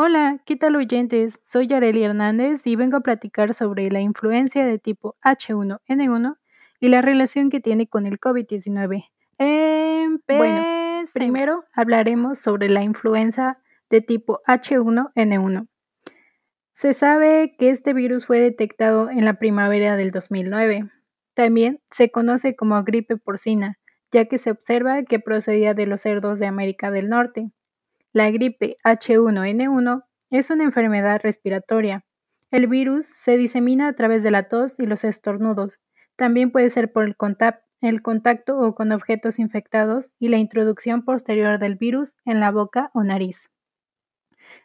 Hola, ¿qué tal oyentes? Soy Yareli Hernández y vengo a platicar sobre la influencia de tipo H1N1 y la relación que tiene con el COVID-19. Bueno, primero hablaremos sobre la influenza de tipo H1N1. Se sabe que este virus fue detectado en la primavera del 2009. También se conoce como gripe porcina, ya que se observa que procedía de los cerdos de América del Norte. La gripe H1N1 es una enfermedad respiratoria. El virus se disemina a través de la tos y los estornudos. También puede ser por el, contacto o con objetos infectados y la introducción posterior del virus en la boca o nariz.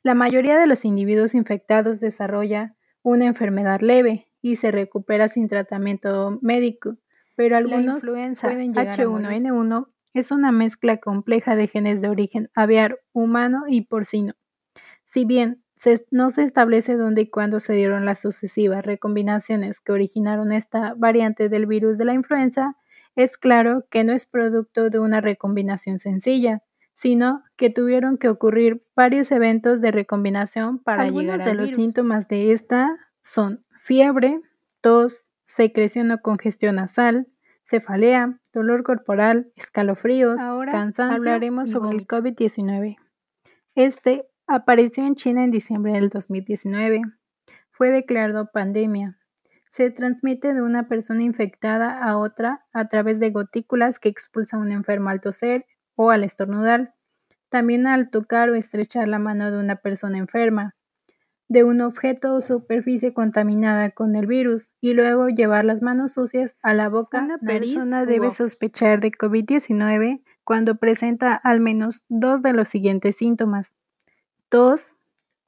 La mayoría de los individuos infectados desarrolla una enfermedad leve y se recupera sin tratamiento médico, pero algunos pueden llegar H1N1 es una mezcla compleja de genes de origen aviar, humano y porcino. Si bien no se establece dónde y cuándo se dieron las sucesivas recombinaciones que originaron esta variante del virus de la influenza, es claro que no es producto de una recombinación sencilla, sino que tuvieron que ocurrir varios eventos de recombinación para llegar a de los síntomas de esta son fiebre, tos, secreción o congestión nasal, cefalea, dolor corporal, escalofríos, Ahora cansancio. Hablaremos sobre el COVID-19. Este apareció en China en diciembre del 2019. Fue declarado pandemia. Se transmite de una persona infectada a otra a través de gotículas que expulsa un enfermo al toser o al estornudar. También al tocar o estrechar la mano de una persona enferma de un objeto o superficie contaminada con el virus y luego llevar las manos sucias a la boca. Una persona debe sospechar de COVID-19 cuando presenta al menos dos de los siguientes síntomas. Tos,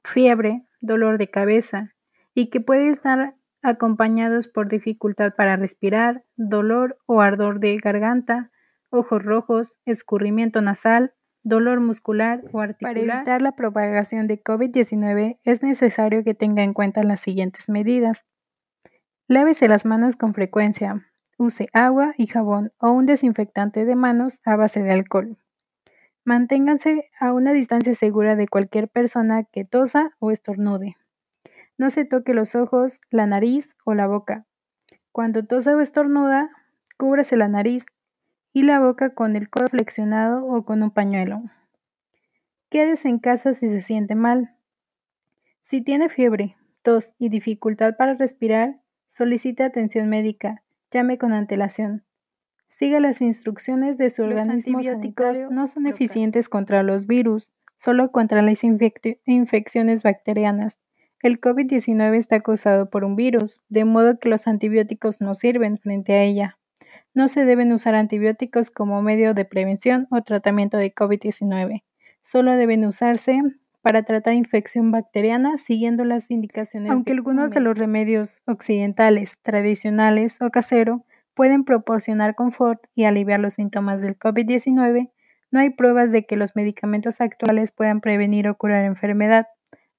fiebre, dolor de cabeza y que puede estar acompañados por dificultad para respirar, dolor o ardor de garganta, ojos rojos, escurrimiento nasal, dolor muscular o articular. Para evitar la propagación de COVID-19 es necesario que tenga en cuenta las siguientes medidas. Lávese las manos con frecuencia. Use agua y jabón o un desinfectante de manos a base de alcohol. Manténganse a una distancia segura de cualquier persona que tosa o estornude. No se toque los ojos, la nariz o la boca. Cuando tosa o estornuda, cúbrase la nariz y la boca con el codo flexionado o con un pañuelo. Quédese en casa si se siente mal. Si tiene fiebre, tos y dificultad para respirar, solicite atención médica. Llame con antelación. Siga las instrucciones de su organismo. Los antibióticos no son eficientes contra los virus, solo contra las infecciones bacterianas. El COVID-19 está causado por un virus, de modo que los antibióticos no sirven frente a ella. No se deben usar antibióticos como medio de prevención o tratamiento de COVID-19. Solo deben usarse para tratar infección bacteriana siguiendo las indicaciones. Aunque algunos de los remedios occidentales, tradicionales o casero pueden proporcionar confort y aliviar los síntomas del COVID-19, no hay pruebas de que los medicamentos actuales puedan prevenir o curar enfermedad.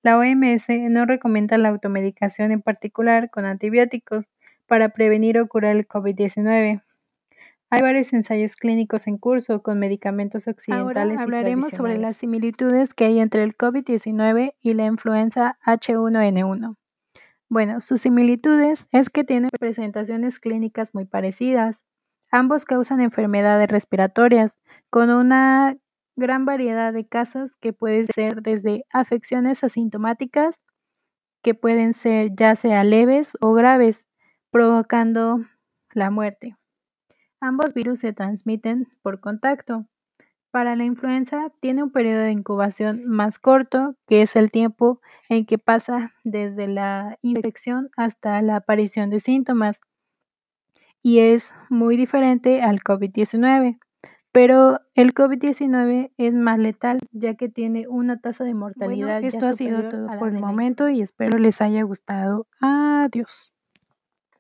La OMS no recomienda la automedicación en particular con antibióticos para prevenir o curar el COVID-19. Hay varios ensayos clínicos en curso con medicamentos occidentales. Ahora hablaremos sobre las similitudes que hay entre el COVID-19 y la influenza H1N1. Bueno, sus similitudes es que tienen presentaciones clínicas muy parecidas. Ambos causan enfermedades respiratorias, con una gran variedad de casos que pueden ser desde afecciones asintomáticas, que pueden ser ya sea leves o graves, provocando la muerte. Ambos virus se transmiten por contacto. Para la influenza tiene un periodo de incubación más corto, que es el tiempo en que pasa desde la infección hasta la aparición de síntomas, y es muy diferente al COVID-19. Pero el COVID-19 es más letal ya que tiene una tasa de mortalidad. esto ha sido todo por el momento y espero les haya gustado. Adiós.